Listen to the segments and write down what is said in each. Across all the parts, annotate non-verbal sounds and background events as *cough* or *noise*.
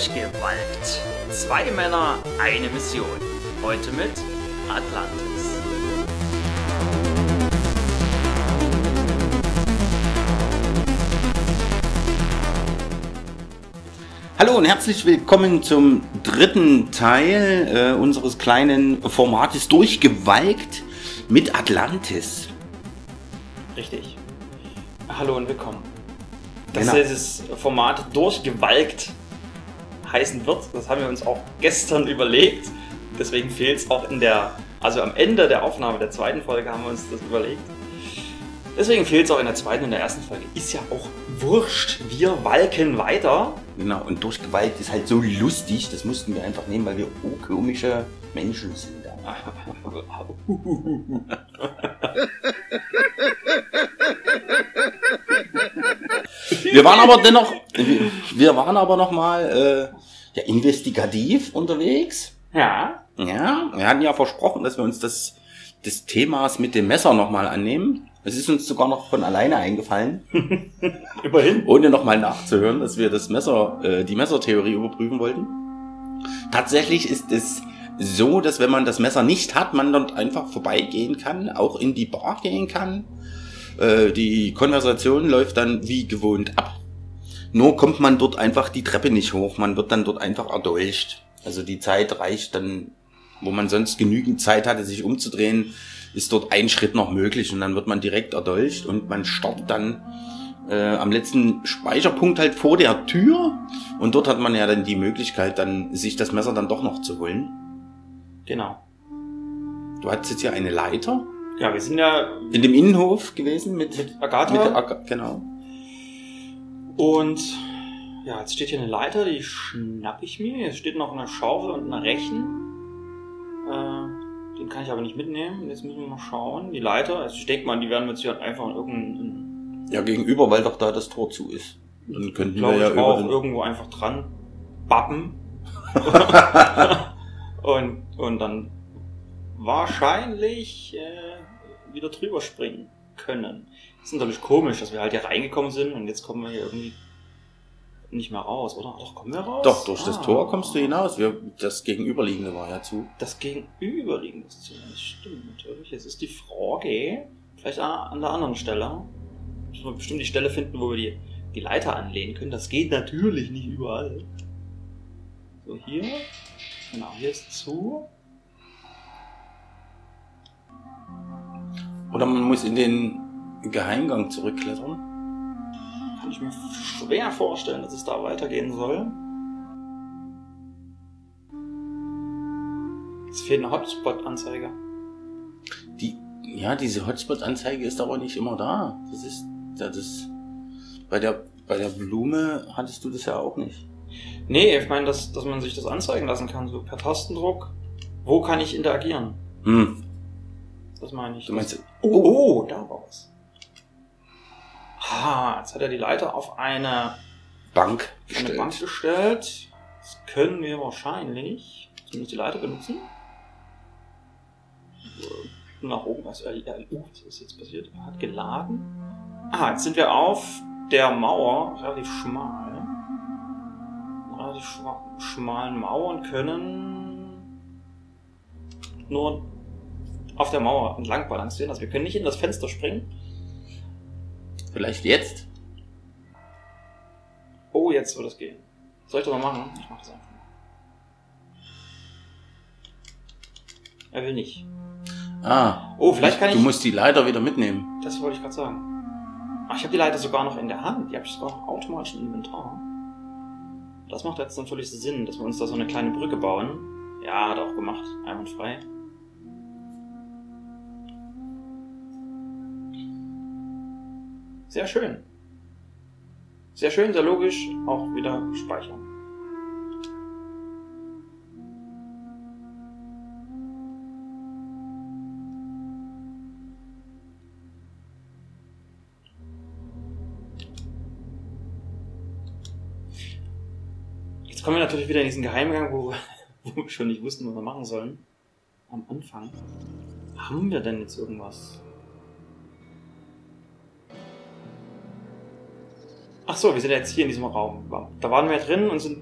Durchgewalkt. Zwei Männer, eine Mission. Heute mit Atlantis. Hallo und herzlich willkommen zum dritten Teil äh, unseres kleinen Formates Durchgewalkt mit Atlantis. Richtig. Hallo und willkommen. Dass Genau. dieses Format durchgewalkt heißen wird, das haben wir uns auch gestern überlegt. Deswegen fehlt es auch in der, also am Ende der Aufnahme der zweiten Folge haben wir uns das überlegt. Deswegen fehlt es auch in der zweiten und der ersten Folge. Ist ja auch wurscht. Wir walken weiter. Genau, und Durchgewalkt ist halt so lustig, das mussten wir einfach nehmen, weil wir komische Menschen sind. *laughs* *laughs* *laughs* Wir waren aber dennoch, wir waren aber noch mal äh, ja, investigativ unterwegs. Ja, Ja, wir hatten ja versprochen, dass wir uns das, des Themas mit dem Messer nochmal annehmen. Es ist uns sogar noch von alleine eingefallen, *laughs* immerhin. ohne nochmal nachzuhören, dass wir das Messer, äh, die Messertheorie überprüfen wollten. Tatsächlich ist es so, dass wenn man das Messer nicht hat, man dort einfach vorbeigehen kann, auch in die Bar gehen kann. Äh, die Konversation läuft dann wie gewohnt ab. Nur kommt man dort einfach die Treppe nicht hoch, man wird dann dort einfach erdolcht. Also die Zeit reicht dann, wo man sonst genügend Zeit hatte, sich umzudrehen, ist dort ein Schritt noch möglich und dann wird man direkt erdolcht und man startet dann äh, am letzten Speicherpunkt halt vor der Tür und dort hat man ja dann die Möglichkeit, dann sich das Messer dann doch noch zu holen. Genau. Du hattest jetzt hier eine Leiter Ja, wir sind ja in dem Innenhof gewesen mit, mit mit Agatha. der Aga- genau. Und ja, jetzt steht hier eine Leiter, die schnapp ich mir. Hier steht noch eine Schaufel und ein Rechen. Äh, den kann ich aber nicht mitnehmen. Jetzt müssen wir mal schauen. Die Leiter, also ich denke mal, die werden wir jetzt hier einfach in irgendeinen, Ja, gegenüber, weil doch da das Tor zu ist. Dann könnten glaube wir ja ich, über auch irgendwo einfach dran bappen. *laughs* und, und dann wahrscheinlich äh, wieder drüber springen können. ist natürlich komisch, dass wir halt hier reingekommen sind und jetzt kommen wir hier irgendwie nicht mehr raus, oder? Doch, kommen wir raus? Doch, durch das Ah. Tor kommst du hinaus. Wir, das Gegenüberliegende war ja zu. Das Gegenüberliegende ist zu. Das stimmt natürlich. Jetzt ist die Frage, vielleicht an an der anderen Stelle, müssen wir bestimmt die Stelle finden, wo wir die, die Leiter anlehnen können. Das geht natürlich nicht überall. So, hier. Genau, hier ist zu. Oder man muss in den Geheimgang zurückklettern. Kann ich mir schwer vorstellen, dass es da weitergehen soll. Es fehlt eine Hotspot-Anzeige. Die, ja, diese Hotspot-Anzeige ist aber nicht immer da. Das ist, das ist, bei der, bei der Blume hattest du das ja auch nicht. Nee, ich meine, dass, dass man sich das anzeigen lassen kann, so per Tastendruck. Wo kann ich interagieren? Hm. Das meine ich. Du meinst, Oh, oh, da war was. Ah, jetzt hat er die Leiter auf eine, Bank eine gestellt. Bank gestellt. Das können wir wahrscheinlich zumindest die Leiter benutzen. Nach oben. Äh, uh, was ist jetzt passiert? Er hat geladen. Ah, jetzt sind wir auf der Mauer, relativ schmal. Relativ schma schmalen Mauer und können nur auf der Mauer entlang balancieren. Also wir können nicht in das Fenster springen. Vielleicht jetzt? Oh, jetzt wird es gehen. Soll ich das mal machen? Ich mach das einfach mal. Er will nicht. Ah. Oh, vielleicht kann Du ich- musst die Leiter wieder mitnehmen. Das wollte ich gerade sagen. Ach, ich habe die Leiter sogar noch in der Hand. Die habe ich sogar noch automatisch im Inventar. Das macht jetzt natürlich Sinn, dass wir uns da so eine kleine Brücke bauen. Ja, hat er auch gemacht. Einwandfrei. Sehr schön. Sehr schön, sehr logisch. Auch wieder speichern. Jetzt kommen wir natürlich wieder in diesen Geheimgang, wo, *laughs* wo wir schon nicht wussten, was wir machen sollen. Am Anfang. Haben wir denn jetzt irgendwas? Ach so, wir sind jetzt hier in diesem Raum. Da waren wir drin und sind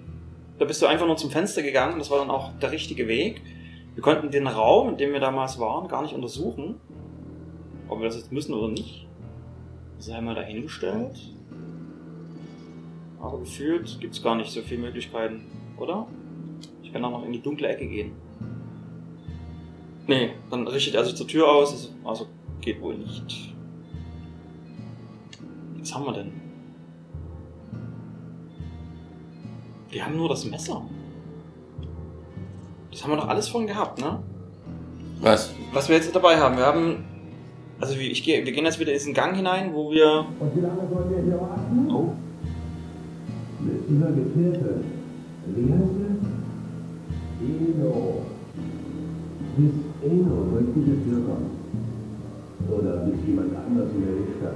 Da bist du einfach nur zum Fenster gegangen. Das war dann auch der richtige Weg. Wir konnten den Raum, in dem wir damals waren, gar nicht untersuchen. Ob wir das jetzt müssen oder nicht, sei mal dahingestellt. Aber gefühlt gibt's gar nicht so viele Möglichkeiten, oder? Ich kann auch noch in die dunkle Ecke gehen. Nee, dann richtet er sich zur Tür aus, also- also geht wohl nicht. Was haben wir denn? Wir haben nur das Messer. Das haben wir doch alles von gehabt, ne? Was? Was wir jetzt dabei haben, wir haben. Also ich gehe, wir gehen jetzt wieder in diesen Gang hinein, wo wir. Und wie lange sollen wir hier warten? Oh, Mit dieser Gefährte. Wie heißt es? Eno. Bis Eno Tür kommt. Oder bis jemand anders in der Licht hat.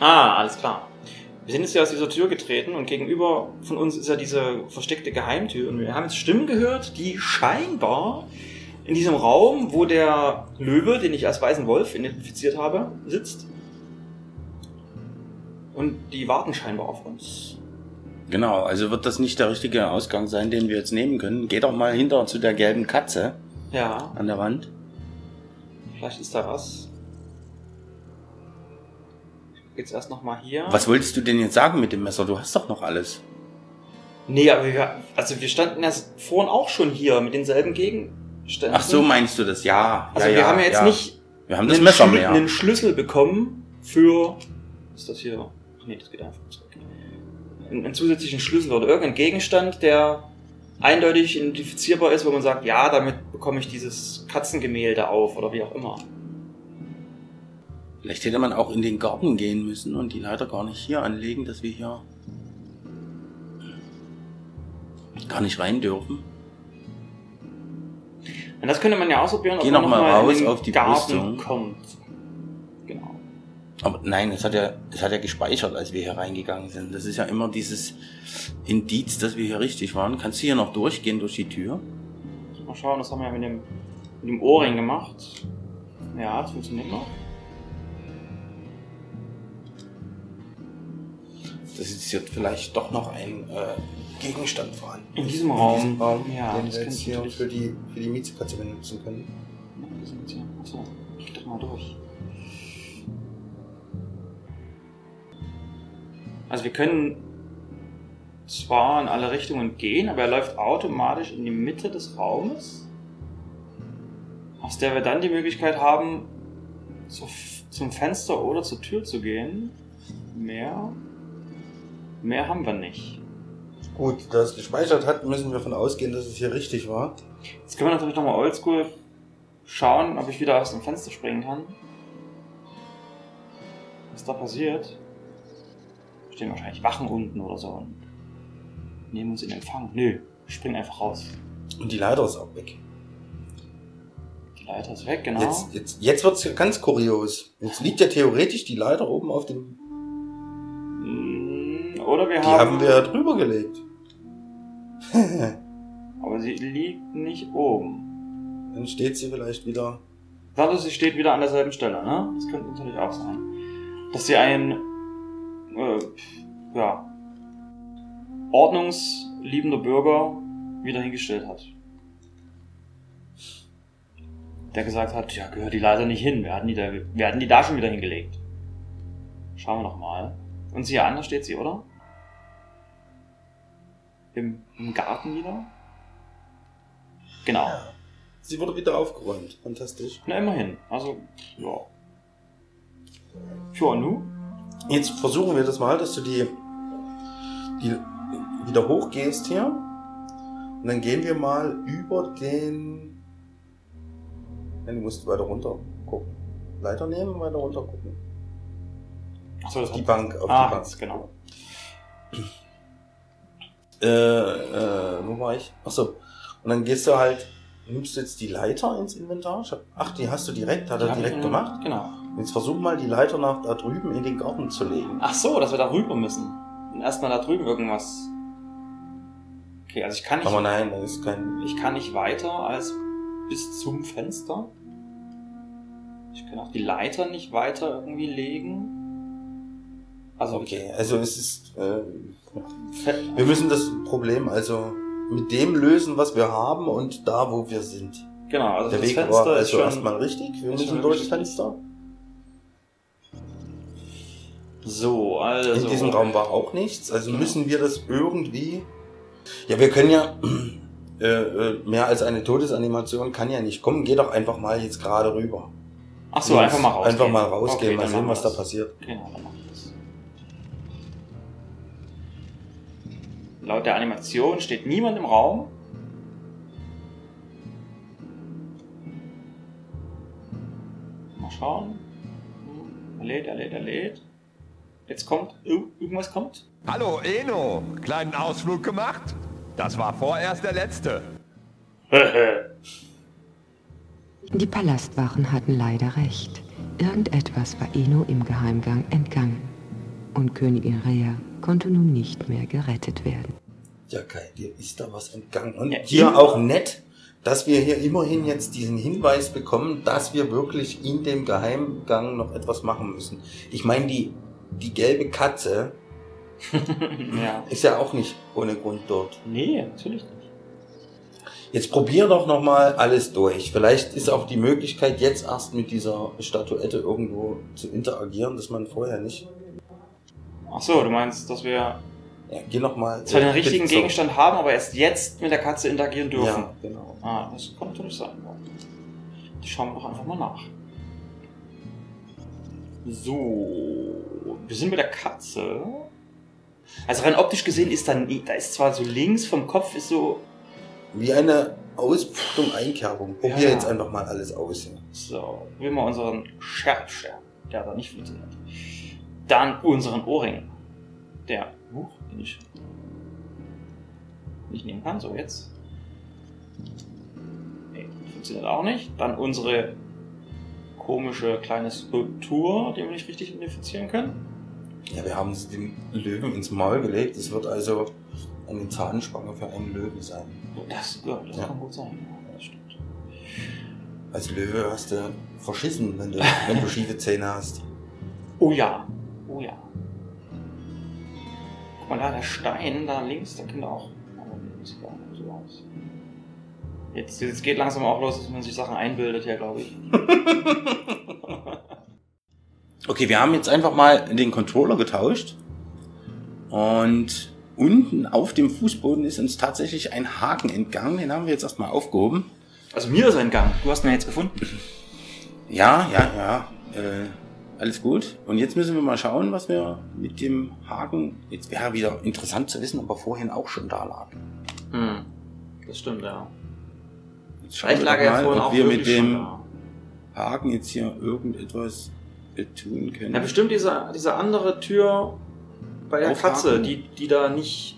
Ah, alles klar. Wir sind jetzt hier aus dieser Tür getreten und gegenüber von uns ist ja diese versteckte Geheimtür und wir haben jetzt Stimmen gehört, die scheinbar in diesem Raum, wo der Löwe, den ich als weißen Wolf identifiziert habe, sitzt. Und die warten scheinbar auf uns. Genau, also wird das nicht der richtige Ausgang sein, den wir jetzt nehmen können. Geh doch mal hinter zu der gelben Katze Ja, an der Wand. vielleicht ist da was. Jetzt erst nochmal hier. Was wolltest du denn jetzt sagen mit dem Messer? Du hast doch noch alles. Nee, aber wir, also wir standen ja vorhin auch schon hier mit denselben Gegenständen. Ach so, meinst du das? Ja. Also ja, wir ja, haben ja jetzt ja. nicht Wir haben das einen Messer Schlü- mehr. einen Schlüssel bekommen für. Was ist das hier? Ach nee, das geht einfach zurück. Einen, einen zusätzlichen Schlüssel oder irgendeinen Gegenstand, der eindeutig identifizierbar ist, wo man sagt, ja, damit bekomme ich dieses Katzengemälde auf oder wie auch immer. Vielleicht hätte man auch in den Garten gehen müssen und die Leiter gar nicht hier anlegen, dass wir hier gar nicht rein dürfen. Und das könnte man ja ausprobieren, Geh man noch mal mal in raus den auf die Garten Brüstung. kommt. Genau. Aber nein, es hat ja, es hat ja gespeichert, als wir hier reingegangen sind. Das ist ja immer dieses Indiz, dass wir hier richtig waren. Kannst du hier noch durchgehen durch die Tür? Mal schauen, das haben wir ja mit dem, mit dem Ohrring gemacht. Ja, das funktioniert noch. Das ist jetzt vielleicht doch noch ein äh, Gegenstand vorhanden. In diesem Raum. diesem Raum, ja, den das wir jetzt hier für die, für die Miezekatze benutzen können. Wir sind hier. Achso, geh doch mal durch. Also wir können zwar in alle Richtungen gehen, aber er läuft automatisch in die Mitte des Raumes, aus der wir dann die Möglichkeit haben, zu, zum Fenster oder zur Tür zu gehen. Mehr, mehr haben wir nicht. Gut, da es gespeichert hat, müssen wir davon ausgehen, dass es hier richtig war. Jetzt können wir natürlich nochmal oldschool schauen, ob ich wieder aus dem Fenster springen kann. Was da passiert? Stehen wahrscheinlich Wachen unten oder so und nehmen uns in Empfang. Nö, springen einfach raus. Und die Leiter ist auch weg. Die Leiter ist weg, genau. Jetzt, jetzt, jetzt wird's ja ganz kurios. Jetzt liegt ja theoretisch die Leiter oben auf dem. Oder wir Die haben. haben wir ja drüber gelegt. *laughs* Aber sie liegt nicht oben. Dann steht sie vielleicht wieder. Warte, sie steht wieder an derselben Stelle, ne? Das könnte natürlich auch sein. Dass sie ein, äh, ja, ordnungsliebender Bürger wieder hingestellt hat. Der gesagt hat, ja, gehört die leider nicht hin. Wir hatten die da, wir hatten die da schon wieder hingelegt. Schauen wir noch mal. Und siehe an, da steht sie, oder? Im, Im Garten wieder? Genau. Sie wurde wieder aufgeräumt. Fantastisch. Na, immerhin. Also, ja. Ja, nu? Jetzt versuchen wir das mal, dass du die, die wieder hochgehst hier. Und dann gehen wir mal über den. Nein, du musst weiter runter gucken. Leiter nehmen und weiter runter gucken. Achso, das die Bank, auf Ah, die Bank. genau. Äh, äh, wo war ich? Achso. Und dann gehst du halt, nimmst du jetzt die Leiter ins Inventar? Ach, die hast du direkt, hat Die er direkt in- gemacht. Genau. Jetzt versuch mal die Leiter nach da drüben in den Garten zu legen. Ach so, dass wir da rüber müssen. Und erstmal da drüben irgendwas. Okay, also ich kann nicht, Aber nein, da ist kein. ich kann nicht weiter als bis zum Fenster. Ich kann auch die Leiter nicht weiter irgendwie legen. Also Okay, also es ist, äh, wir müssen das Problem also mit dem lösen, was wir haben und da, wo wir sind. genau, also Der das Weg Fenster war ist also schon, erstmal richtig. Wir ist müssen durch das. Fenster. So, also. In diesem Raum war auch nichts. Also Genau. müssen wir das irgendwie. Ja, wir können ja. *clears throat* Äh, äh, mehr als eine Todesanimation kann ja nicht kommen. Geh doch einfach mal jetzt gerade rüber. Ach so, einfach mal rausgehen. Einfach mal rausgehen, Okay, mal sehen, was wir da das. passiert. Genau, dann machen Laut der Animation steht niemand im Raum. Mal schauen. Er lädt, er lädt, er lädt. Jetzt kommt, irgendwas kommt. Hallo Eno, kleinen Ausflug gemacht? Das war vorerst der letzte. *laughs* Die Palastwachen hatten leider recht. Irgendetwas war Eno im Geheimgang entgangen. Und Königin Rhea konnte nun nicht mehr gerettet werden. Ja, Kai, dir ist da was entgangen. Und Ja, hier auch nett, dass wir hier immerhin jetzt diesen Hinweis bekommen, dass wir wirklich in dem Geheimgang noch etwas machen müssen. Ich meine, die, die gelbe Katze *laughs* ja. ist ja auch nicht ohne Grund dort. Nee, natürlich nicht. Jetzt probier doch noch mal alles durch. Vielleicht ist auch die Möglichkeit, jetzt erst mit dieser Statuette irgendwo zu interagieren, dass man vorher nicht. Ach so, du meinst, dass wir Ja, geh noch mal. zwar den äh, richtigen so. Gegenstand haben, aber erst jetzt mit der Katze interagieren dürfen. Ja, genau. Ah, das kann natürlich sein. Die schauen wir doch einfach mal nach. So, wir sind mit der Katze. Also rein optisch gesehen ist da nie, da ist zwar so links vom Kopf ist so, Wie eine Auspflung, Einkerbung. Probier Ja. jetzt einfach mal alles aus. hier. so, wie mal unseren Schärfstern, der hat da nicht funktioniert. Dann unseren Ohrring, der, huch, den ich nicht nehmen kann, so jetzt. Nee, funktioniert auch nicht. Dann unsere komische kleine Skulptur, die wir nicht richtig identifizieren können. Ja, wir haben es dem Löwen ins Maul gelegt. Es wird also eine Zahnspange für einen Löwen sein. Das, ja, das Ja. kann gut sein. Ja, das stimmt. Als Löwe hast du verschissen, wenn du, wenn du schiefe Zähne hast. Oh ja. Oh ja. Guck mal da, der Stein da links, der könnte auch. Aber nee, das sieht gar nicht so aus. Jetzt, jetzt geht langsam auch los, dass man sich Sachen einbildet hier, glaube ich. *laughs* Okay, wir haben jetzt einfach mal den Controller getauscht. Und unten auf dem Fußboden ist uns tatsächlich ein Haken entgangen. Den haben wir jetzt erstmal aufgehoben. Also mir ist er entgangen. Du hast ihn ja jetzt gefunden. Ja, ja, ja. Äh, alles gut. Und jetzt müssen wir mal schauen, was wir mit dem Haken. Jetzt wäre wieder interessant zu wissen, ob er vorhin auch schon da lag. Hm. Das stimmt, ja. Jetzt schauen Vielleicht wir lag er mal, vorhin ob auch wir mit dem. Haken jetzt hier irgendetwas tun können. Ja, bestimmt diese, diese andere Tür bei der Aufhaken. Katze, die, die da nicht.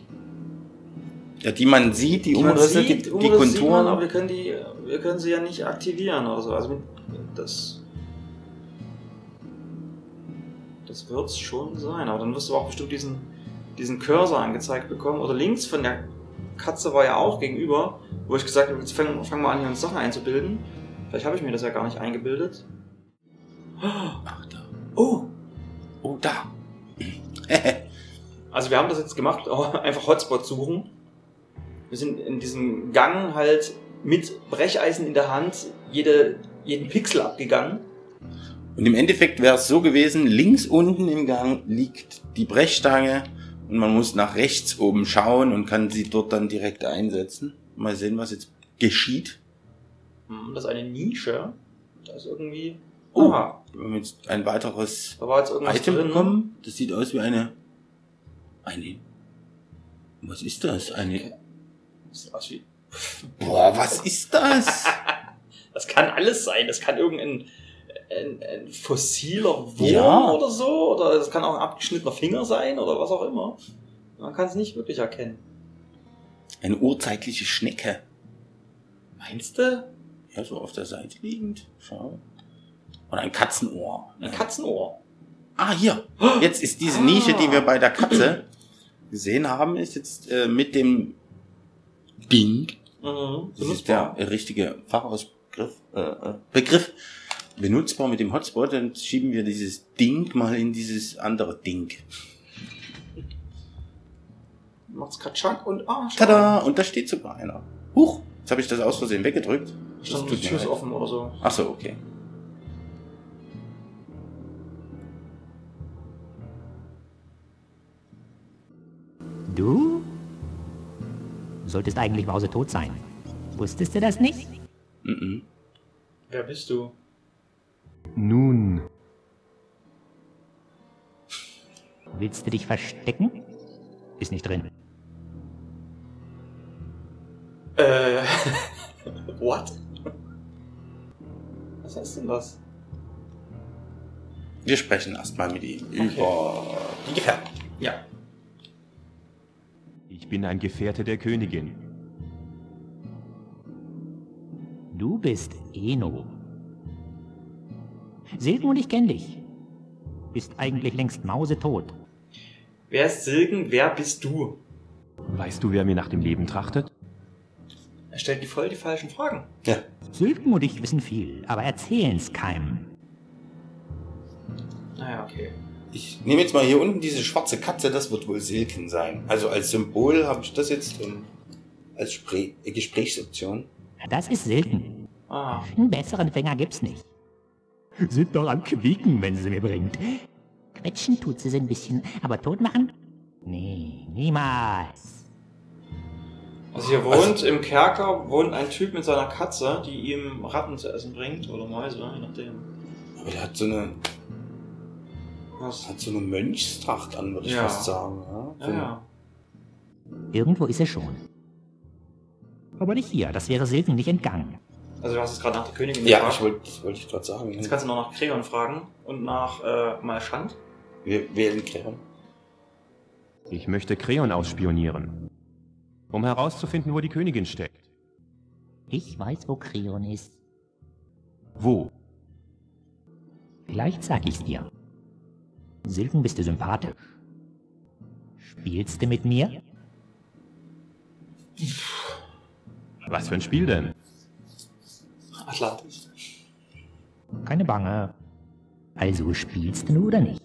Ja, die man sieht, die, die Umrisse, sieht, die, die Umrisse sieht Konturen. man, aber wir können, die, wir können sie ja nicht aktivieren oder so. Also mit- das. Das wird es schon sein, aber dann wirst du auch bestimmt diesen, diesen Cursor angezeigt bekommen. Oder links von der Katze war ja auch gegenüber, wo ich gesagt habe, jetzt fangen fang mal an, hier uns Sachen einzubilden. Vielleicht habe ich mir das ja gar nicht eingebildet. Ach, da. Oh! Oh, da. *laughs* Also wir haben das jetzt gemacht, *laughs* einfach Hotspot suchen. Wir sind in diesem Gang halt mit Brecheisen in der Hand jede, jeden Pixel abgegangen. Und im Endeffekt wäre es so gewesen, links unten im Gang liegt die Brechstange und man muss nach rechts oben schauen und kann sie dort dann direkt einsetzen. Mal sehen, was jetzt geschieht. Hm, Das ist eine Nische. Da ist irgendwie... Oh, Aha, wir haben jetzt ein weiteres da war jetzt irgendwas Item drin. bekommen. Das sieht aus wie eine... Eine... Was ist das? Eine... Das sieht aus wie- Boah, was ist das? *laughs* Das kann alles sein. Das kann irgendein ein, ein fossiler Wurm Ja. oder so. Oder es kann auch ein abgeschnittener Finger sein oder was auch immer. Man kann es nicht wirklich erkennen. Eine urzeitliche Schnecke. Meinst du? Ja, so auf der Seite liegend. Schau. Und ein Katzenohr. Ein Katzenohr. Ah, hier. Jetzt ist diese. Nische, die wir bei der Katze gesehen haben, ist jetzt äh, mit dem Ding, Mhm. das ist der richtige Fachausbegriff, äh, äh, Begriff, benutzbar mit dem Hotspot, dann schieben wir dieses Ding mal in dieses andere Ding. Macht's Katschak und ah. Tada! Und da steht sogar einer. Huch! Jetzt habe ich das aus Versehen weggedrückt. Das Stand die tut mir Tür ist offen oder so. Ach so, okay. Du? Solltest eigentlich mausetot sein. Wusstest du das nicht? Mhm. Wer bist du? Nun, Willst du dich verstecken? Ist nicht drin. Äh. *laughs* What? Was heißt denn das? Wir sprechen erstmal mit ihm über die Gefährten. Ja. ich bin ein Gefährte der Königin. Du bist Eno. Silken und ich kenn dich. Bist eigentlich längst mausetot. Wer ist Silken? Wer bist du? Weißt du, wer mir nach dem Leben trachtet? Er stellt die voll die falschen Fragen. Ja. Silken und ich wissen viel, aber erzählen's keinem. Naja, okay. Ich nehme jetzt mal hier unten diese schwarze Katze, das wird wohl Silken sein. Also als Symbol habe ich das jetzt ähm, als Spre Gesprächsoption. Das ist Silken. Ah. Einen besseren Fänger gibt's nicht. Sind doch am Quieken, wenn sie mir bringt. Quetschen tut sie so ein bisschen, aber tot machen? Nee, niemals. Also hier wohnt im Kerker wohnt ein Typ mit seiner Katze, die ihm Ratten zu essen bringt oder Mäuse, je nachdem. Aber der hat so eine, Was? hat so eine Mönchstracht an, würde ich Ja. fast sagen. Ja? So Ja, ja. Irgendwo ist er schon. Aber nicht hier, das wäre Silken nicht entgangen. Also du hast es gerade nach der Königin Ja, gefragt. ich wollte, das wollte ich gerade sagen. Jetzt kannst du noch nach Kreon fragen und nach äh, Malschand. Wir wählen Krähen. Ich möchte Kreon ausspionieren. Um herauszufinden, wo die Königin steckt. Ich weiß, wo Kreon ist. Wo? Vielleicht sag ich's dir. Silken bist du sympathisch. Spielst du mit mir? Was für ein Spiel denn? Atlantis. Keine Bange. Also spielst du oder nicht?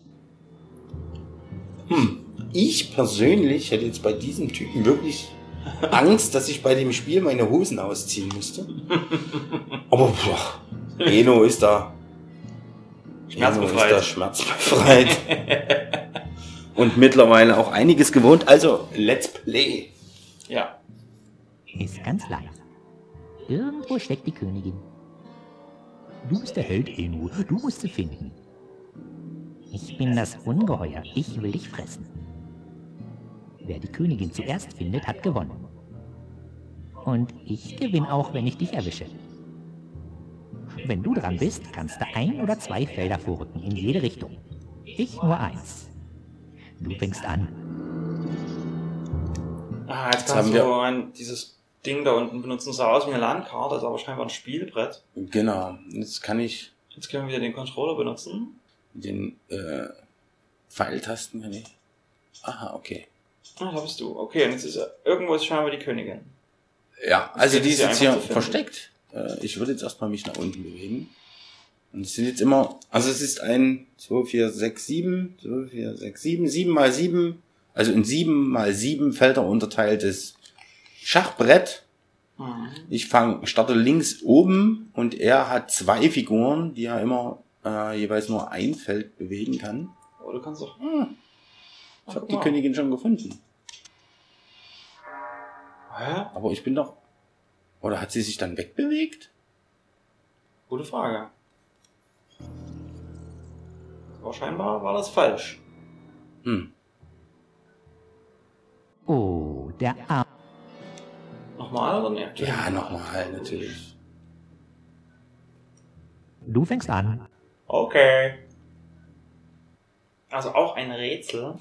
Hm. Ich persönlich hätte jetzt bei diesem Typen wirklich Angst, dass ich bei dem Spiel meine Hosen ausziehen müsste. Aber boah, Eno ist da. Eno ist da Schmerzbefreit. schmerzbefreit. Und mittlerweile auch einiges gewohnt. Also, let's play. Ja. Ist ganz leicht. Irgendwo steckt die Königin. Du bist der Held, Enu. Du musst sie finden. Ich bin das Ungeheuer. Ich will dich fressen. Wer die Königin zuerst findet, hat gewonnen. Und ich gewinne auch, wenn ich dich erwische. Wenn du dran bist, kannst du ein oder zwei Felder vorrücken, in jede Richtung. Ich nur eins. Du fängst an. Ah, jetzt haben du wir- ein, dieses Ding da unten benutzen. Das sah aus wie eine Landkarte, ist aber scheinbar ein Spielbrett. Genau. Jetzt kann ich Jetzt können wir wieder den Controller benutzen. den äh, Pfeiltasten kann ich. Aha, okay. Ah, da bist du. Okay, und jetzt ist irgendwo ist scheinbar die Königin. Ja, also geht die ist jetzt hier versteckt. Äh, ich würde jetzt erstmal mich nach unten bewegen. Und es sind jetzt immer, also es ist ein 2, 4, 6, 7, 2, 4, 6, 7, 7 mal 7, also in 7 mal 7 Felder unterteiltes Schachbrett. Mhm. Ich fang, starte links oben und er hat zwei Figuren, die er immer äh, jeweils nur ein Feld bewegen kann. Oh, du kannst doch. Hm, ich habe guck die mal. Königin schon gefunden. Hä? Aber ich bin doch... Oder hat sie sich dann wegbewegt? Gute Frage. Aber scheinbar war das falsch. Hm. Oh, der Arm. Nochmal oder nicht? Ja, nochmal, natürlich. Du fängst an. Okay. Also auch ein Rätsel.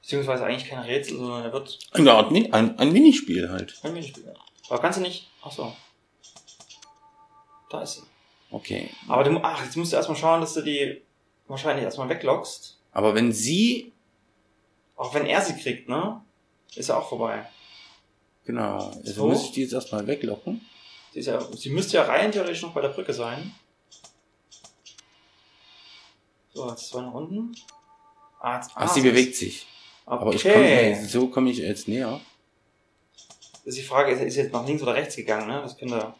Beziehungsweise eigentlich kein Rätsel, sondern er wird Eine Art Min ein, ein Minispiel halt. ein Minispiel. Aber kannst du nicht. Ach so. Da ist sie. Okay. Aber du, ach, jetzt musst du erstmal schauen, dass du die wahrscheinlich erstmal weglockst. Aber wenn sie, Auch wenn er sie kriegt, ne? Ist ja auch vorbei. Genau, also So. muss ich die jetzt erstmal weglocken. Sie, ist ja, sie müsste ja rein theoretisch noch bei der Brücke sein. So, jetzt zwei nach unten. Ah, jetzt, Ach, sie bewegt ist- sich. Okay. Aber ich komm, so komme ich jetzt näher. Das ist die Frage, ist, ist sie jetzt nach links oder rechts gegangen, ne? Das könnte.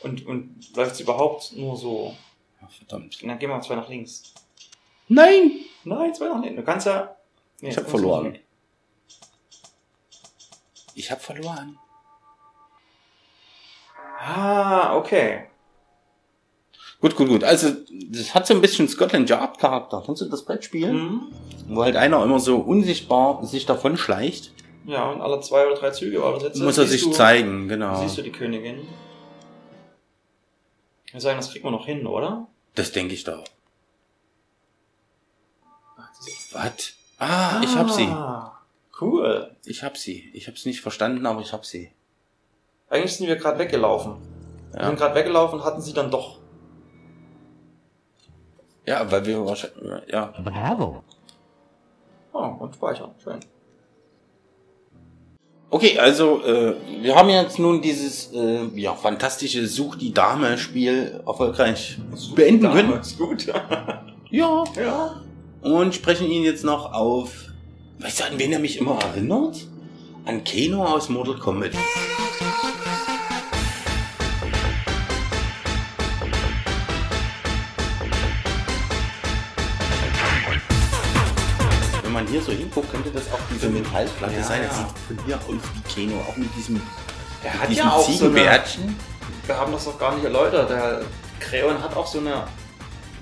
Und, und läuft sie überhaupt nur so? Ach, verdammt. Dann gehen wir zwei nach links. Nein! Nein, zwei nach links. Du kannst ja. Nee, Ich jetzt hab kommst du verloren. nicht. Ich habe verloren. Ah, okay. Gut, gut, gut. Also, das hat so ein bisschen Scotland Yard Charakter. Kannst du das Brett spielen? Mhm. Wo halt einer immer so unsichtbar sich davon schleicht. Ja, und alle zwei oder drei Züge oder Sätze Muss er sich du, zeigen, genau. Siehst du die Königin? Wir sagen, das kriegt man noch hin, oder? Das denke ich doch. Ah, das Was? Ah, ich hab sie. Cool. Ich hab sie. Ich hab's nicht verstanden, aber ich hab sie. Eigentlich sind wir gerade weggelaufen. Wir Ja. sind gerade weggelaufen und hatten sie dann doch. Ja, weil wir wahrscheinlich, ja. Bravo. Oh, und speichern. Schön. Okay, also äh, wir haben jetzt nun dieses äh, ja, fantastische Such die Dame Spiel erfolgreich beenden können. Ist gut. *laughs* Ja. ja. Und sprechen ihn jetzt noch auf. Weißt du, an wen er mich immer erinnert? An Keno aus Mortal Kombat. Wenn man hier so hinguckt, könnte das auch diese Metallplatte Ja, sein. Das ja. sieht von hier aus wie Keno, auch mit diesem, Er mit hat diesem ja auch so eine, Ziegenbärtchen. Wir haben das noch gar nicht erläutert. Der Kreon hat auch so eine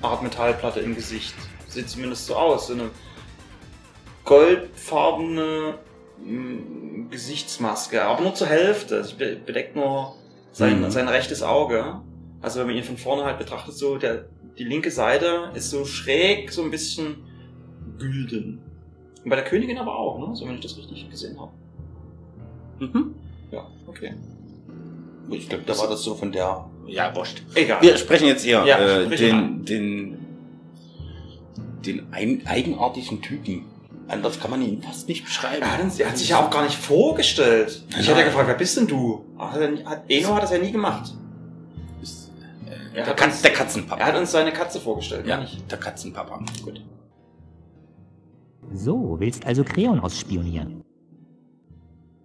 Art Metallplatte im Gesicht. Sieht zumindest so aus. So eine goldfarbene mm, Gesichtsmaske. Aber nur zur Hälfte. Sie be- bedeckt nur sein, Mhm. sein rechtes Auge. Also wenn man ihn von vorne halt betrachtet, so der, die linke Seite ist so schräg, so ein bisschen gülden. Und bei der Königin aber auch, ne? So wenn ich das richtig gesehen habe. Mhm. Ja, okay. Ich glaube, da war das so von der. Ja, wurscht. Egal. Wir sprechen jetzt eher Ja, äh, den, den, den ein, eigenartigen Typen. Anders kann man ihn fast nicht beschreiben. Er hat, er hat sich ja auch gar nicht vorgestellt. Ich hätte ja gefragt, wer bist denn du? Hat er, nie- hat, Eno hat das ja nie gemacht. Ist, Er äh, der, hat Katz, uns- der Katzenpapa. Er hat uns seine Katze vorgestellt, ja, ja nicht? der Katzenpapa. Gut. So, willst also Kreon ausspionieren?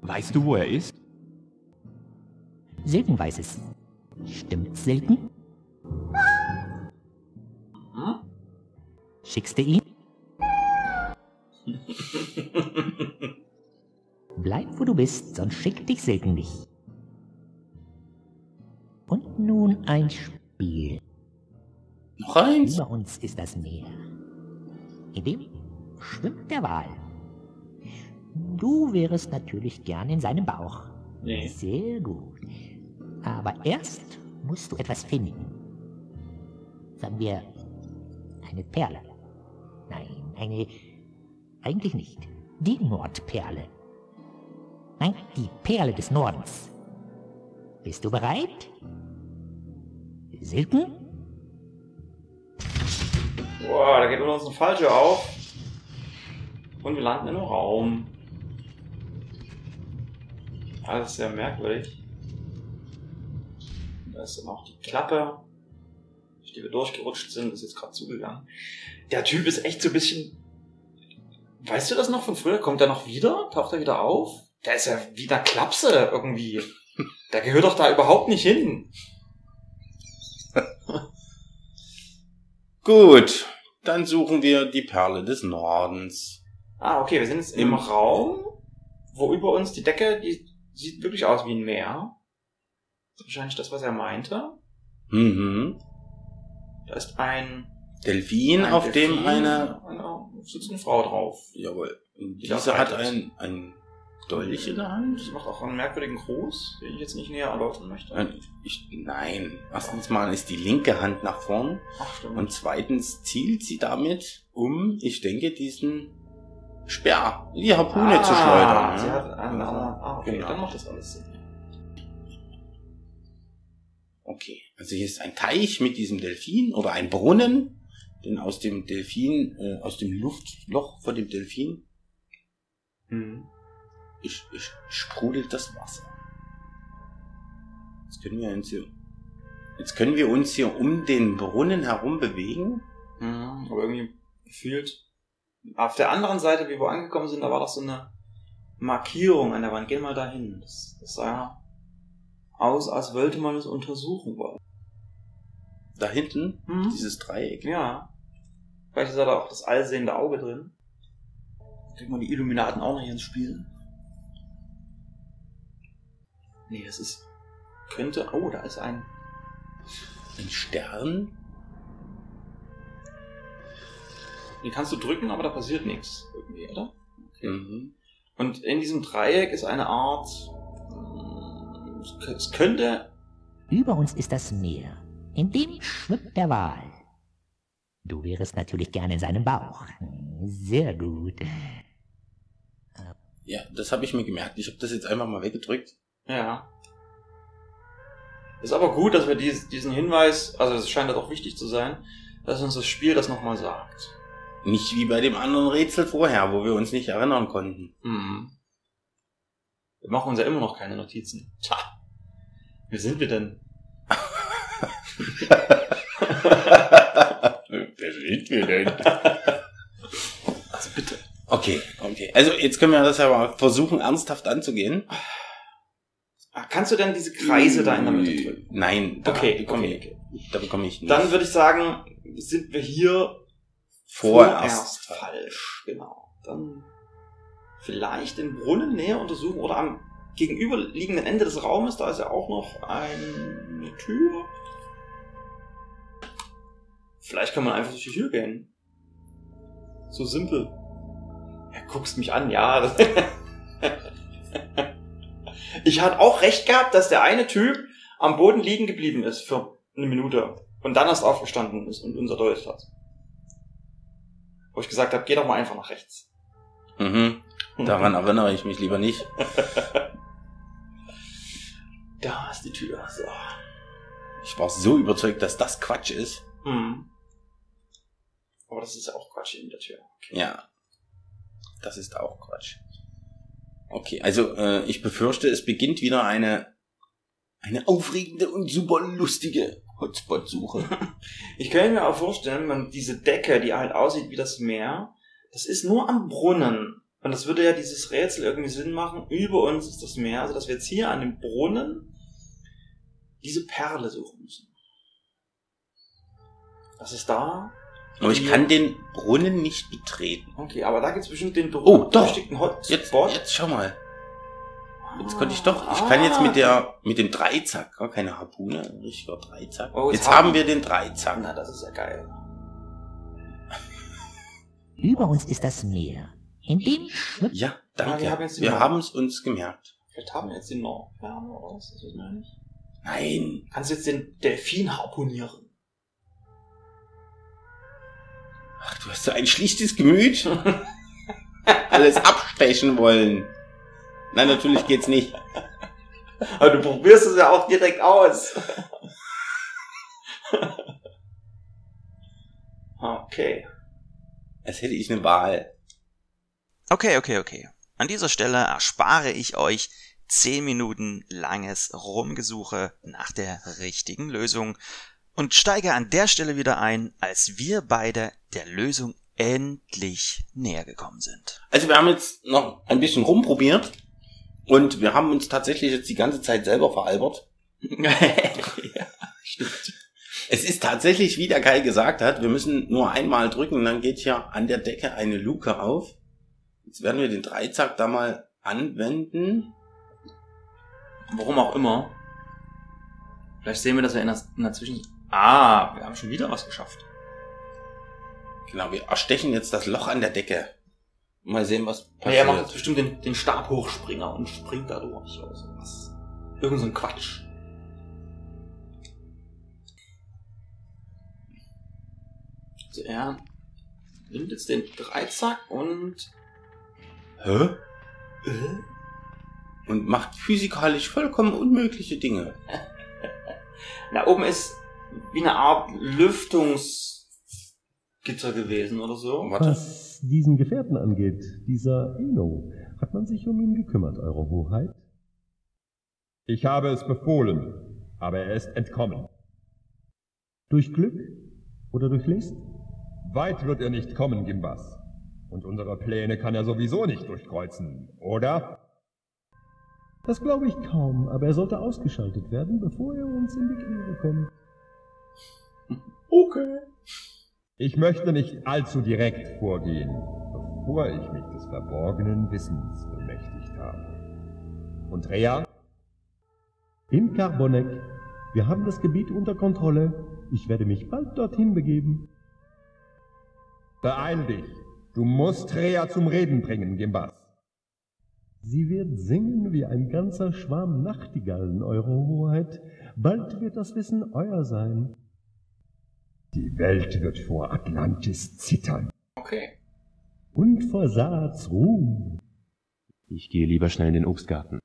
Weißt du, wo er ist? Silken weiß es. Stimmt's, Silken? Hm? Schickst du ihn? Wo du bist, sonst schickt dich Silken nicht. Und nun ein Spiel. Noch eins? Über uns ist das Meer. In dem schwimmt der Wal. Du wärest natürlich gern in seinem Bauch. Nee. Sehr gut. Aber erst musst du etwas finden. Sagen wir eine Perle. Nein, eine. Eigentlich nicht. Die Nordperle. Nein, die Perle des Nordens. Bist du bereit? Silken? Boah, da geht uns eine falsche auf. Und wir landen in einem Raum. Alles sehr merkwürdig. Da ist dann auch die Klappe, durch die wir durchgerutscht sind, ist jetzt gerade zugegangen. Der Typ ist echt so ein bisschen. Weißt du das noch von früher? Kommt er noch wieder? Taucht er wieder auf? Der ist ja wie eine Klapse irgendwie. Der gehört doch da überhaupt nicht hin. *laughs* Gut. Dann suchen wir die Perle des Nordens. Ah, okay, wir sind jetzt im Im- Raum, wo über uns die Decke, die sieht wirklich aus wie ein Meer. Wahrscheinlich das, was er meinte. Mhm. Da ist ein, Delfin, ein auf Delfin, dem eine. eine sitzt eine Frau drauf. Jawohl. Und Diese hat ein, ein Dolch in der Hand. Sie macht auch einen merkwürdigen Gruß, den ich jetzt nicht näher erläutern möchte. Nein, ich, nein. Erstens mal ist die linke Hand nach vorn Ach, stimmt. und zweitens zielt sie damit, um, ich denke, diesen Speer, die Harpune zu schleudern. Sie ja. hat einen anderen. Ah, okay, Genau. dann macht das alles Sinn. Okay, also hier ist ein Teich mit diesem Delfin oder ein Brunnen, denn aus dem Delfin, äh, aus dem Luftloch von dem Delfin Hm. Ich, ich, sprudelt das Wasser. Jetzt können wir uns hier, jetzt können wir uns hier um den Brunnen herum bewegen. Mhm, aber irgendwie gefühlt. Auf der anderen Seite, wie wir angekommen sind, da war doch so eine Markierung an der Wand. Geh mal dahin. Das, das sah aus, als wollte man es untersuchen wollen. Da hinten, Mhm. dieses Dreieck. Ja. Vielleicht ist da auch das allsehende Auge drin. Kriegt man die Illuminaten auch noch hier ins Spiel? Nee, das ist. Könnte. Oh, da ist ein. Ein Stern? Den kannst du drücken, aber da passiert nichts. Irgendwie, oder? Mhm. Und in diesem Dreieck ist eine Art. Es könnte. Über uns ist das Meer. In dem schwimmt der Wal. Du wärest natürlich gerne in seinem Bauch. Sehr gut. Ja, das habe ich mir gemerkt. Ich habe das jetzt einfach mal weggedrückt. Ja. Ist aber gut, dass wir dies, diesen Hinweis. Also, es scheint das auch wichtig zu sein, dass uns das Spiel das nochmal sagt. Nicht wie bei dem anderen Rätsel vorher, wo wir uns nicht erinnern konnten. Mhm. Wir machen uns ja immer noch keine Notizen. Tja. Wer sind wir denn? *laughs* Wer sind wir denn? Also bitte. Okay, okay. Also jetzt können wir das ja mal versuchen, ernsthaft anzugehen. Ah, Kannst du denn diese Kreise da in der Mitte drücken? Nein, da Okay, bekomme okay, ich, da bekomme ich nicht. Dann würde ich sagen, sind wir hier vorerst. falsch. Genau. Dann vielleicht den Brunnen näher untersuchen oder am gegenüberliegenden Ende des Raumes, da ist ja auch noch eine Tür. Vielleicht kann man einfach durch die Tür gehen. So simpel. Ja, guckst mich an, ja. *laughs* ich hatte auch recht gehabt, dass der eine Typ am Boden liegen geblieben ist für eine Minute und dann erst aufgestanden ist und uns erdolcht hat. Wo ich gesagt habe, geh doch mal einfach nach rechts. Mhm. *laughs* Daran erinnere ich mich lieber nicht. Da ist die Tür. So. Ich war so überzeugt, dass das Quatsch ist. Hm. Aber das ist ja auch Quatsch in der Tür. Okay. Ja. Das ist auch Quatsch. Okay, also äh, ich befürchte, es beginnt wieder eine eine aufregende und super lustige Hotspot-Suche. *laughs* Ich kann mir auch vorstellen, man, diese Decke, die halt aussieht wie das Meer, das ist nur am Brunnen. Und das würde ja dieses Rätsel irgendwie Sinn machen. Über uns ist das Meer. Also, dass wir jetzt hier an dem Brunnen diese Perle suchen müssen. Das ist da. Aber ich kann den Brunnen nicht betreten. Okay, aber da gibt's bestimmt den Oh, doch. Hotspot. Jetzt, jetzt schau mal. Jetzt konnte ich doch. Ich kann jetzt mit der mit dem Dreizack, gar keine Harpune, ein richtiger Dreizack. Oh, jetzt jetzt haben- haben wir den Dreizack. Na, das ist ja geil. Über uns ist das Meer. In dem schwimmt Ja, Ah, danke. wir haben jetzt die wir haben es uns gemerkt. Vielleicht haben wir jetzt den Nordferne oder was? Das wissen wir nicht. Nein. Kannst du jetzt den Delfin harponieren? Ach, du hast so ein schlichtes Gemüt. Alles abstechen wollen. Nein, natürlich geht's nicht. Aber du probierst es ja auch direkt aus. okay. Als hätte ich eine Wahl. Okay, okay, okay. An dieser Stelle erspare ich euch 10 Minuten langes Rumgesuche nach der richtigen Lösung und steige an der Stelle wieder ein, als wir beide der Lösung endlich näher gekommen sind. Also wir haben jetzt noch ein bisschen rumprobiert und wir haben uns tatsächlich jetzt die ganze Zeit selber veralbert. *laughs* ja, stimmt. Es ist tatsächlich, wie der Kai gesagt hat, wir müssen nur einmal drücken, dann geht hier an der Decke eine Luke auf. Jetzt werden wir den Dreizack da mal anwenden. Warum auch immer. Vielleicht sehen wir das ja in der, in der Zwischen... Ah, wir haben schon wieder was geschafft. Genau, wir erstechen jetzt das Loch an der Decke. Mal sehen, was Ja, er macht passiert. jetzt bestimmt den, den Stabhochspringer und springt da durch oder sowas. Irgend so ein Quatsch. Also er nimmt jetzt den Dreizack und... Hä? Und macht physikalisch vollkommen unmögliche Dinge. *laughs* Na, oben ist wie eine Art Lüftungsgitter gewesen oder so. Warte. Was diesen Gefährten angeht, dieser Eno, hat man sich um ihn gekümmert, Eure Hoheit? Ich habe es befohlen, aber er ist entkommen. Durch Glück oder durch List? Weit wird er nicht kommen, Gimbas. Und unsere Pläne kann er sowieso nicht durchkreuzen, oder? Das glaube ich kaum, aber er sollte ausgeschaltet werden, bevor er uns in die Quere kommt. Okay. Ich möchte nicht allzu direkt vorgehen, bevor ich mich des verborgenen Wissens bemächtigt habe. Und Rea? In Carbonek. Wir haben das Gebiet unter Kontrolle. Ich werde mich bald dorthin begeben. Beeil dich. Du musst Rea zum Reden bringen, Gimbas. Sie wird singen wie ein ganzer Schwarm Nachtigallen, Eure Hoheit. Bald wird das Wissen euer sein. Die Welt wird vor Atlantis zittern. Okay. Und vor Saats Ruhm. Ich gehe lieber schnell in den Obstgarten.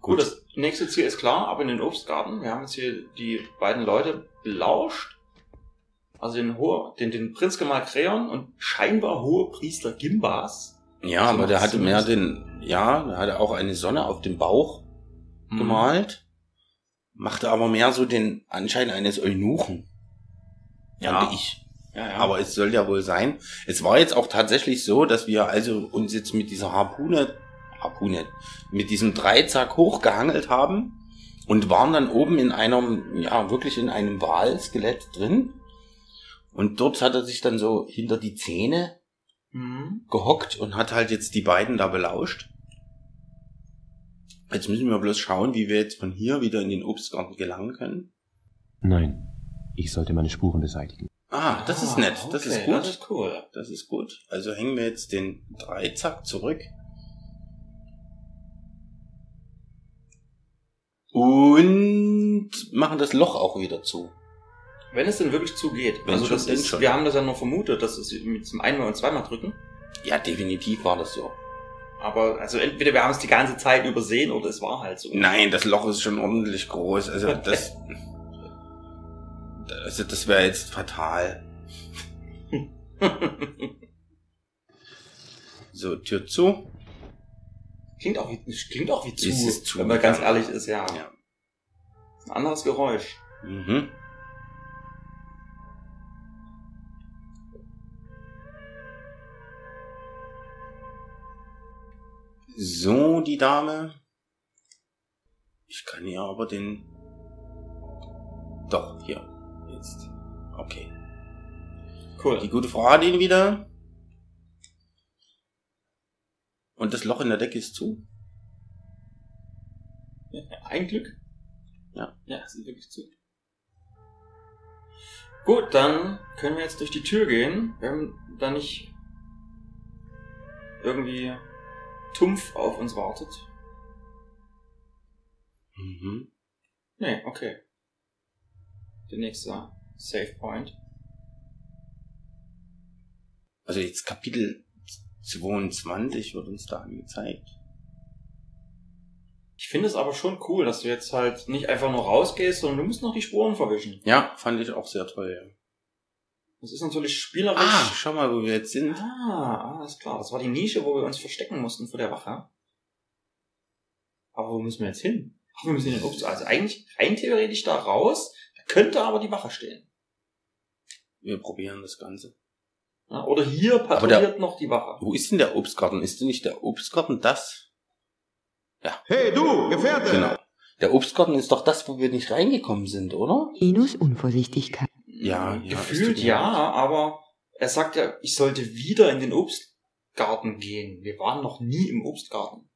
Gut, das nächste Ziel ist klar, aber in den Obstgarten. Wir haben jetzt hier die beiden Leute belauscht. Also den, Hohe, den, den Prinzgemahl Kreon und scheinbar hohe Priester Gimbas. Ja, So aber der hatte mehr den, ja, der hatte auch eine Sonne auf dem Bauch Mhm. gemalt, machte aber mehr so den Anschein eines Eunuchen. Ja. Fand ich. Ja, ja. Aber es soll ja wohl sein. Es war jetzt auch tatsächlich so, dass wir also uns jetzt mit dieser Harpune, Harpune, mit diesem Dreizack hochgehangelt haben und waren dann oben in einem, ja, wirklich in einem Walskelett drin. Und dort hat er sich dann so hinter die Zähne Mhm. gehockt und hat halt jetzt die beiden da belauscht. Jetzt müssen wir bloß schauen, wie wir jetzt von hier wieder in den Obstgarten gelangen können. Nein, ich sollte meine Spuren beseitigen. Ah, das ist Ah, nett. Das okay, ist gut. Das ist cool. Das ist gut. Also hängen wir jetzt den Dreizack zurück. Und machen das Loch auch wieder zu. Wenn es denn wirklich zugeht. Wenn also schon, das ist, schon. wir haben das ja nur vermutet, dass es mit zum einmal und zweimal drücken. Ja, definitiv war das so. Aber also entweder wir haben es die ganze Zeit übersehen oder es war halt so. Nein, das Loch ist schon ordentlich groß. Also *laughs* das, also das wäre jetzt fatal. *laughs* So, Tür zu. klingt auch wie klingt auch wie zu, ist zu wenn man ganz ehrlich ist, ja. Ja. Ein anderes Geräusch. Mhm. So, die Dame. Ich kann ihr aber den... Doch, hier. Okay. Cool. Die gute Frau hat ihn wieder. Und das Loch in der Decke ist zu. Ja, ein Glück. Ja. Ja, es ist wirklich zu. Gut, dann können wir jetzt durch die Tür gehen, wenn da nicht irgendwie Tumpf auf uns wartet. Mhm. Nee, okay. Der nächste Save Point. Also jetzt Kapitel 22 wird uns da angezeigt. Ich finde es aber schon cool, dass du jetzt halt nicht einfach nur rausgehst, sondern du musst noch die Spuren verwischen. Ja, fand ich auch sehr toll. Ja. Das ist natürlich spielerisch. Ah, schau mal, wo wir jetzt sind. Ah, alles klar. Das war die Nische, wo wir uns verstecken mussten vor der Wache. Aber wo müssen wir jetzt hin? Ach, wir müssen in den Obst. Also eigentlich rein theoretisch da raus. Da könnte aber die Wache stehen. Wir probieren das Ganze. Ja, oder hier patrouilliert der- noch die Wache. Wo ist denn der Obstgarten? Ist denn nicht der Obstgarten das? Hey du, Gefährte! Genau. Der Obstgarten ist doch das, wo wir nicht reingekommen sind, oder? Enos Unvorsichtigkeit. Ja, ja. es Gefühlt ja, aber er sagt ja, ich sollte wieder in den Obstgarten gehen. Wir waren noch nie im Obstgarten.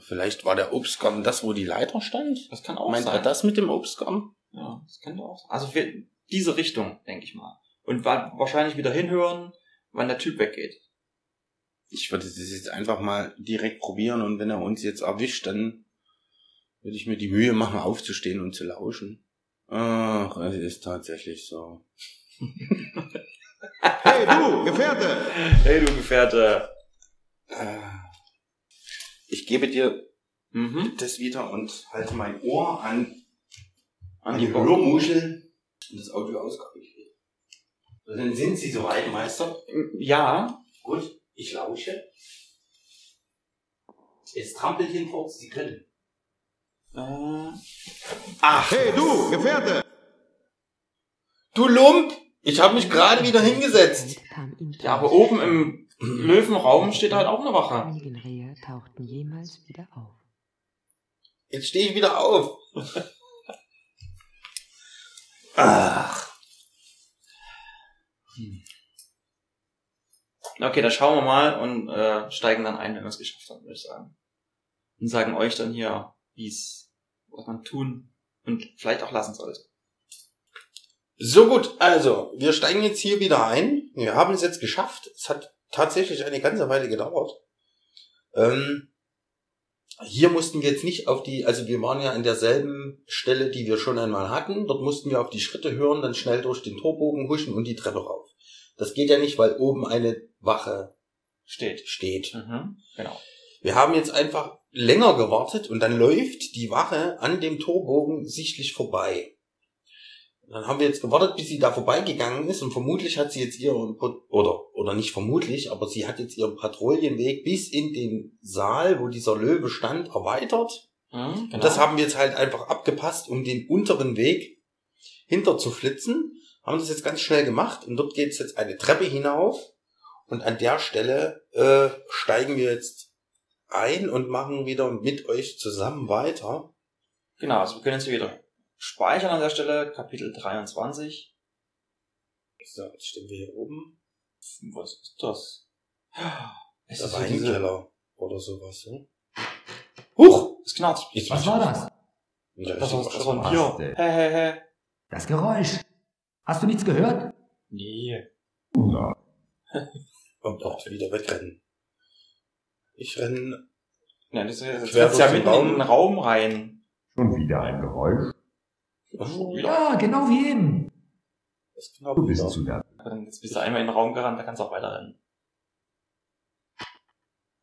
Vielleicht war der Obstgarten das, wo die Leiter stand? Das kann auch Meint sein. er das mit dem Obstgarten? Ja, das könnte auch sein. Also für diese Richtung, denke ich mal. Und wa- wahrscheinlich wieder hinhören, wann der Typ weggeht. Ich würde das jetzt einfach mal direkt probieren und wenn er uns jetzt erwischt, dann würde ich mir die Mühe machen, aufzustehen und zu lauschen. Ach, es ist tatsächlich so. *laughs* Hey du, Gefährte! Hey, du Gefährte. Äh, Ich gebe dir Mhm. das wieder und halte mein Ohr an, an An die Hörmuschel und das Audio. So, Dann sind Sie soweit, Meister. Ja, Gut, ich lausche. Jetzt trampelt hinfort, Sie können. äh, ach, Hey du, Gefährte! Du Lump! Ich habe mich gerade wieder hingesetzt. Ja, aber oben im Löwenraum steht halt auch eine Wache. Tauchten jemals wieder auf. Jetzt stehe ich wieder auf. *laughs* Ach. Okay, da schauen wir mal und äh, steigen dann ein, wenn wir es geschafft haben, würde ich sagen. Und sagen euch dann hier, wie es, was man tun und vielleicht auch lassen sollte. So gut, also, wir steigen jetzt hier wieder ein. Wir haben es jetzt geschafft. Es hat tatsächlich eine ganze Weile gedauert. Ähm, hier mussten wir jetzt nicht auf die, also wir waren ja an derselben Stelle, die wir schon einmal hatten. Dort mussten wir auf die Schritte hören, dann schnell durch den Torbogen huschen und die Treppe rauf. Das geht ja nicht, weil oben eine Wache Steht. steht. Mhm, genau. Wir haben jetzt einfach länger gewartet und dann läuft die Wache an dem Torbogen sichtlich vorbei. Dann haben wir jetzt gewartet, bis sie da vorbeigegangen ist und vermutlich hat sie jetzt ihren, oder, oder nicht vermutlich, aber sie hat jetzt ihren Patrouillenweg bis in den Saal, wo dieser Löwe stand, erweitert. Mhm, Und das haben wir jetzt halt einfach abgepasst, um den unteren Weg hinter zu flitzen. Haben das jetzt ganz schnell gemacht und dort geht es jetzt eine Treppe hinauf und an der Stelle äh, steigen wir jetzt ein und machen wieder mit euch zusammen weiter. Genau, also wir können jetzt hier wieder speichern an der Stelle, Kapitel 23. So, jetzt stehen wir hier oben. Was ist das? Es Der ist Weinkeller oder sowas. Ne? Huch, es. Jetzt Was war das? Ja, Das war, das war ein denn? Hä, hä, hä. Das Geräusch. Hast du nichts gehört? Nee. Na, *laughs* Und auch wieder wegrennen. Ich renne. Ja, das ist jetzt ja mitten in Raum. den Raum rein. schon wieder ein Geräusch. Ja, genau wie eben. Das genau Du bist wieder. zu der Jetzt bist du einmal in den Raum gerannt, da kannst du auch weiter rennen.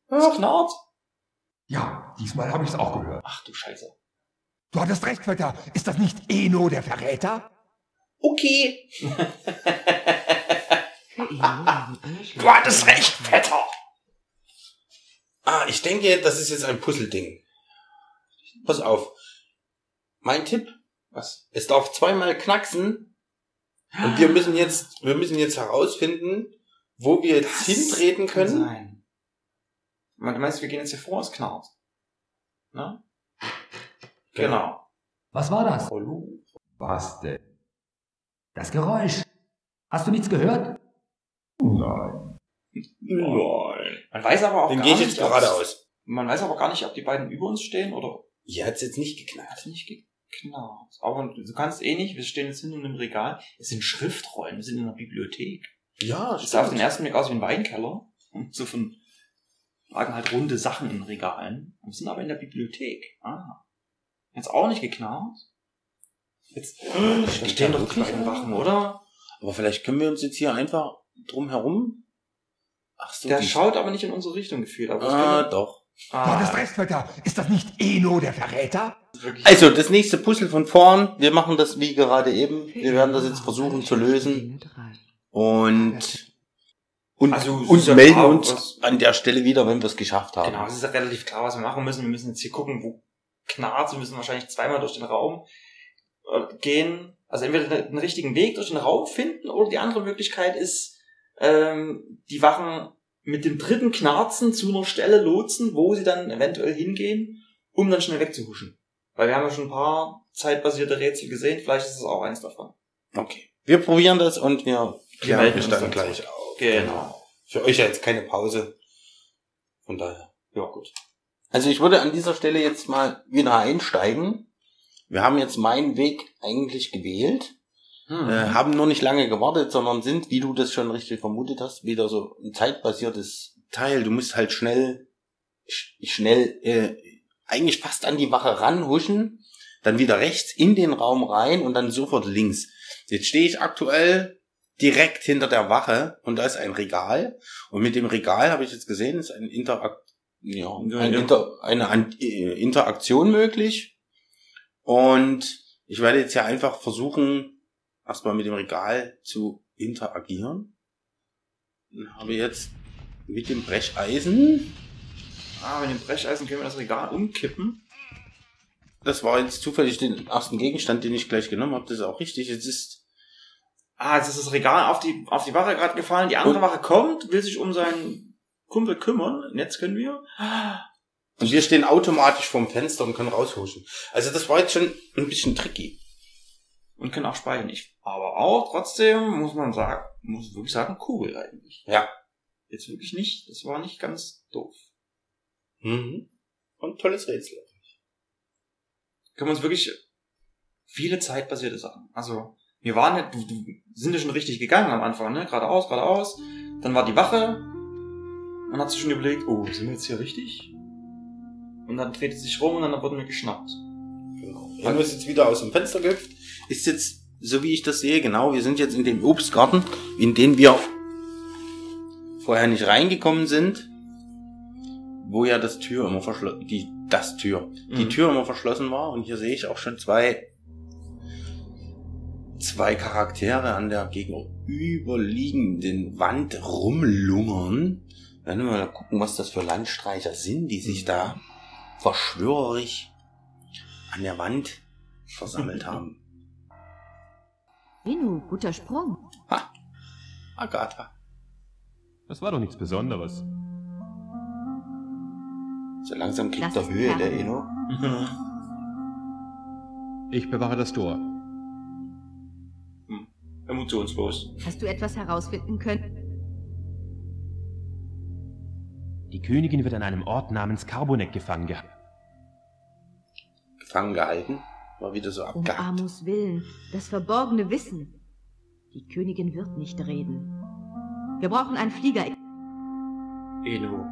Es knarrt. Ja, diesmal habe ich es auch gehört. Ach du Scheiße. Du hattest recht, Vetter. Ist das nicht Eno, der Verräter? Okay. *laughs* Du hattest recht, Vetter. Ah, ich denke, das ist jetzt ein Puzzleding. Pass auf. Mein Tipp. Was? Es darf zweimal knacksen. Und wir müssen jetzt, wir müssen jetzt herausfinden, wo wir jetzt hintreten Kann können. sein. Man- Du meinst, wir gehen jetzt hier vor, es knarrt. Ne? Genau. Was war das? Was denn? Das Geräusch. Hast du nichts gehört? Nein. Nein. Man weiß aber auch Dann gar gehe ich nicht, jetzt ob's- geradeaus. Man weiß aber gar nicht, ob die beiden über uns stehen oder Hier hat's jetzt nicht geknallt. hat nicht geknarrt. Aber du kannst eh nicht, wir stehen jetzt hinten im Regal. Es sind Schriftrollen, wir sind in einer Bibliothek. Ja, Das sah auf den ersten Blick aus wie ein Weinkeller. Und so von lagen halt runde Sachen in Regalen. Wir sind aber in der Bibliothek. Ah. Jetzt auch nicht geknarrt. Jetzt Stimmt stehen doch die beiden? Wachen, oder? Aber vielleicht können wir uns jetzt hier einfach drum herum. Ach so, Der schaut aber nicht in unsere Richtung gefühlt. Aber das Ah, doch. Ah, recht, Vetter. Ist das nicht Eno, der Verräter? Also, das nächste Puzzle von vorn. Wir machen das wie gerade eben. Wir werden das jetzt versuchen zu lösen. Und, und, Also, und ja melden klar, uns was- an der Stelle wieder, wenn wir es geschafft haben. Genau, es ist ja relativ klar, was wir machen müssen. Wir müssen jetzt hier gucken, wo knarrt. Wir müssen wahrscheinlich zweimal durch den Raum gehen. Also entweder den, den richtigen Weg durch den Raum finden oder die andere Möglichkeit ist, ähm, die Wachen mit dem dritten Knarzen zu einer Stelle lotsen, wo sie dann eventuell hingehen, um dann schnell wegzuhuschen. Weil wir haben ja schon ein paar zeitbasierte Rätsel gesehen. Vielleicht ist es auch eins davon. Okay. Wir probieren das und wir klären uns dann gleich auf. Genau. Für euch ja jetzt keine Pause. Von daher. Ja, gut. Also ich würde an dieser Stelle jetzt mal wieder einsteigen. Wir haben jetzt meinen Weg eigentlich gewählt, Hm. äh, haben nur nicht lange gewartet, sondern sind, wie du das schon richtig vermutet hast, wieder so ein zeitbasiertes Teil. Du musst halt schnell, sch schnell, äh, eigentlich fast an die Wache ranhuschen, dann wieder rechts in den Raum rein und dann sofort links. Jetzt stehe ich aktuell direkt hinter der Wache und da ist ein Regal und mit dem Regal habe ich jetzt gesehen, ist ein Interakt ja, ein. Inter eine äh, Interaktion möglich und ich werde jetzt ja einfach versuchen, erstmal mit dem Regal zu interagieren. Dann habe ich jetzt mit dem Brecheisen, Ah, mit dem Brecheisen können wir das Regal umkippen. das war jetzt zufällig den ersten Gegenstand, den ich gleich genommen habe, das ist auch richtig. Jetzt ist Ah, jetzt ist das Regal auf die, auf die Wache gerade gefallen. Die andere Wache kommt, will sich um seinen Kumpel kümmern. Und jetzt können wir. Und wir stehen automatisch vorm Fenster und können raushuschen. Also das war jetzt schon ein bisschen tricky. Und können auch speichern. Ich, aber auch trotzdem muss man sagen, muss wirklich sagen, cool eigentlich. Ja. Jetzt wirklich nicht, das war nicht ganz doof. Mhm. Und tolles Rätsel. Können wir uns wirklich viele zeitbasierte Sachen. Also, wir waren nicht, du, du sind ja schon richtig gegangen am Anfang, ne? Geradeaus, geradeaus. Dann war die Wache. Man hat sich schon überlegt, oh, sind wir jetzt hier richtig? Und dann dreht es sich rum und dann wurden wir geschnappt. Genau. Jan ist jetzt wieder aus dem Fenster gehüpft. Ist jetzt, so wie ich das sehe, genau, wir sind jetzt in dem Obstgarten, in den wir vorher nicht reingekommen sind, wo ja das Tür immer verschlossen, die, das Tür, die Mhm. Tür immer verschlossen war. Und hier sehe ich auch schon zwei, zwei Charaktere an der gegenüberliegenden Wand rumlungern. Werden wir mal gucken, was das für Landstreicher sind, die sich da verschwörerisch an der Wand versammelt *laughs* haben. Inu, guter Sprung. Agatha. Das war doch nichts Besonderes. So langsam kriegt er Höhe, der Eno. *laughs* Ich bewahre das Tor. Emotionslos. Hast du etwas herausfinden können? Königin wird an einem Ort namens Carbonek gefangen gehalten. Gefangen gehalten. War wieder so Um abgehackt. Amos Willen, das verborgene Wissen. Die Königin wird nicht reden. Wir brauchen einen Flieger. Eno.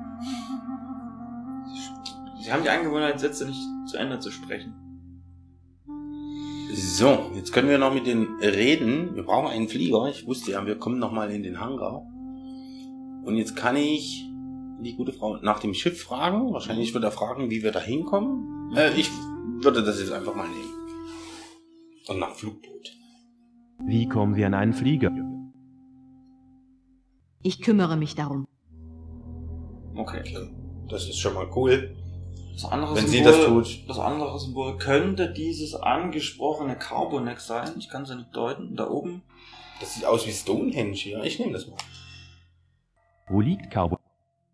Sie haben die Angewohnheit, Sätze nicht zu Ende zu sprechen. So, jetzt können wir noch mit den reden. Wir brauchen einen Flieger. Ich wusste ja, wir kommen noch mal in den Hangar. Und jetzt kann ich die gute Frau nach dem Schiff fragen. Wahrscheinlich wird er fragen, wie wir da hinkommen. Äh, ich würde das jetzt einfach mal nehmen. Und nach Flugboot. Wie kommen wir an einen Flieger? Ich kümmere mich darum. Okay. Das ist schon mal cool. Das andere Wenn Symbol, sie das tut. Das andere Symbol könnte dieses angesprochene Carboneck sein. Ich kann es ja nicht deuten. Da oben. Das sieht aus wie Stonehenge hier. Ich nehme das mal. Wo liegt Carbonek?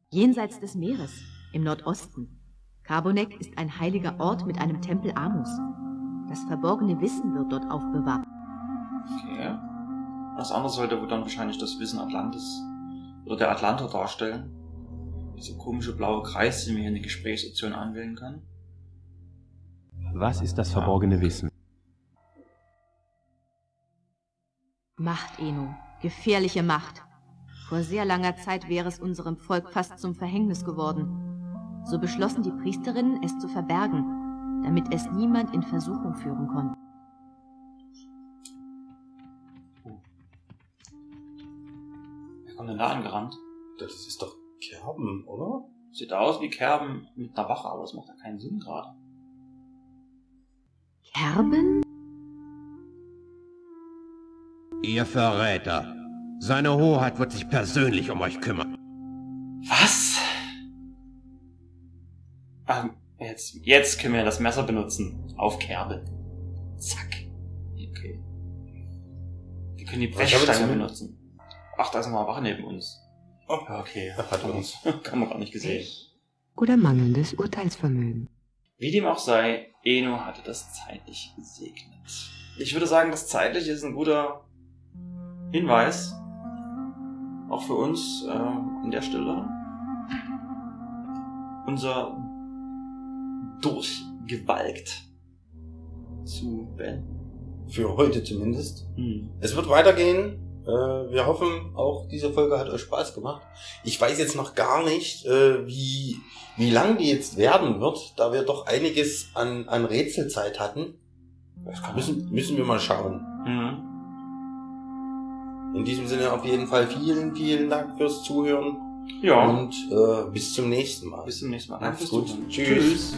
Jenseits des Meeres, im Nordosten. Carbonek ist ein heiliger Ort mit einem Tempel Amos. Das verborgene Wissen wird dort aufbewahrt. Okay. Das andere sollte wohl dann wahrscheinlich das Wissen Atlantis oder der Atlanter darstellen. Dieser komische blaue Kreis, den man hier in die Gesprächsoption anwählen kann. Was ist das verborgene Wissen? Macht, Eno. Gefährliche Macht. Vor sehr langer Zeit wäre es unserem Volk fast zum Verhängnis geworden. So beschlossen die Priesterinnen, es zu verbergen, damit es niemand in Versuchung führen konnte. Wer kommt denn da angerannt? Das ist doch Kerben, oder? Sieht aus wie Kerben mit einer Wache, aber das macht ja keinen Sinn gerade. Kerben? Ihr Verräter. Seine Hoheit wird sich persönlich um euch kümmern. Was? Ähm, jetzt, jetzt können wir das Messer benutzen. Auf Kerbe. Zack. Okay. Wir können die Brechstange denn? benutzen. Ach, da ist noch eine Wache neben uns. Oh, Okay. er hat uns. Kann man gar nicht gesehen. Oder mangelndes Urteilsvermögen. Wie dem auch sei, Eno hatte das zeitlich gesegnet. Ich würde sagen, das zeitliche ist ein guter Hinweis. Auch für uns äh, an der Stelle. Unser Durchgewalkt zu beenden. Für heute zumindest. Hm. Es wird weitergehen. Äh, Wir hoffen, auch diese Folge hat euch Spaß gemacht. Ich weiß jetzt noch gar nicht, äh, wie, wie lang die jetzt werden wird, da wir doch einiges an, an Rätselzeit hatten. Müssen, müssen wir mal schauen. Mhm. In diesem Sinne auf jeden Fall vielen, vielen Dank fürs Zuhören. Ja. Und äh, bis zum nächsten Mal. Bis zum nächsten Mal. Macht's gut. Tschüss. Tschüss.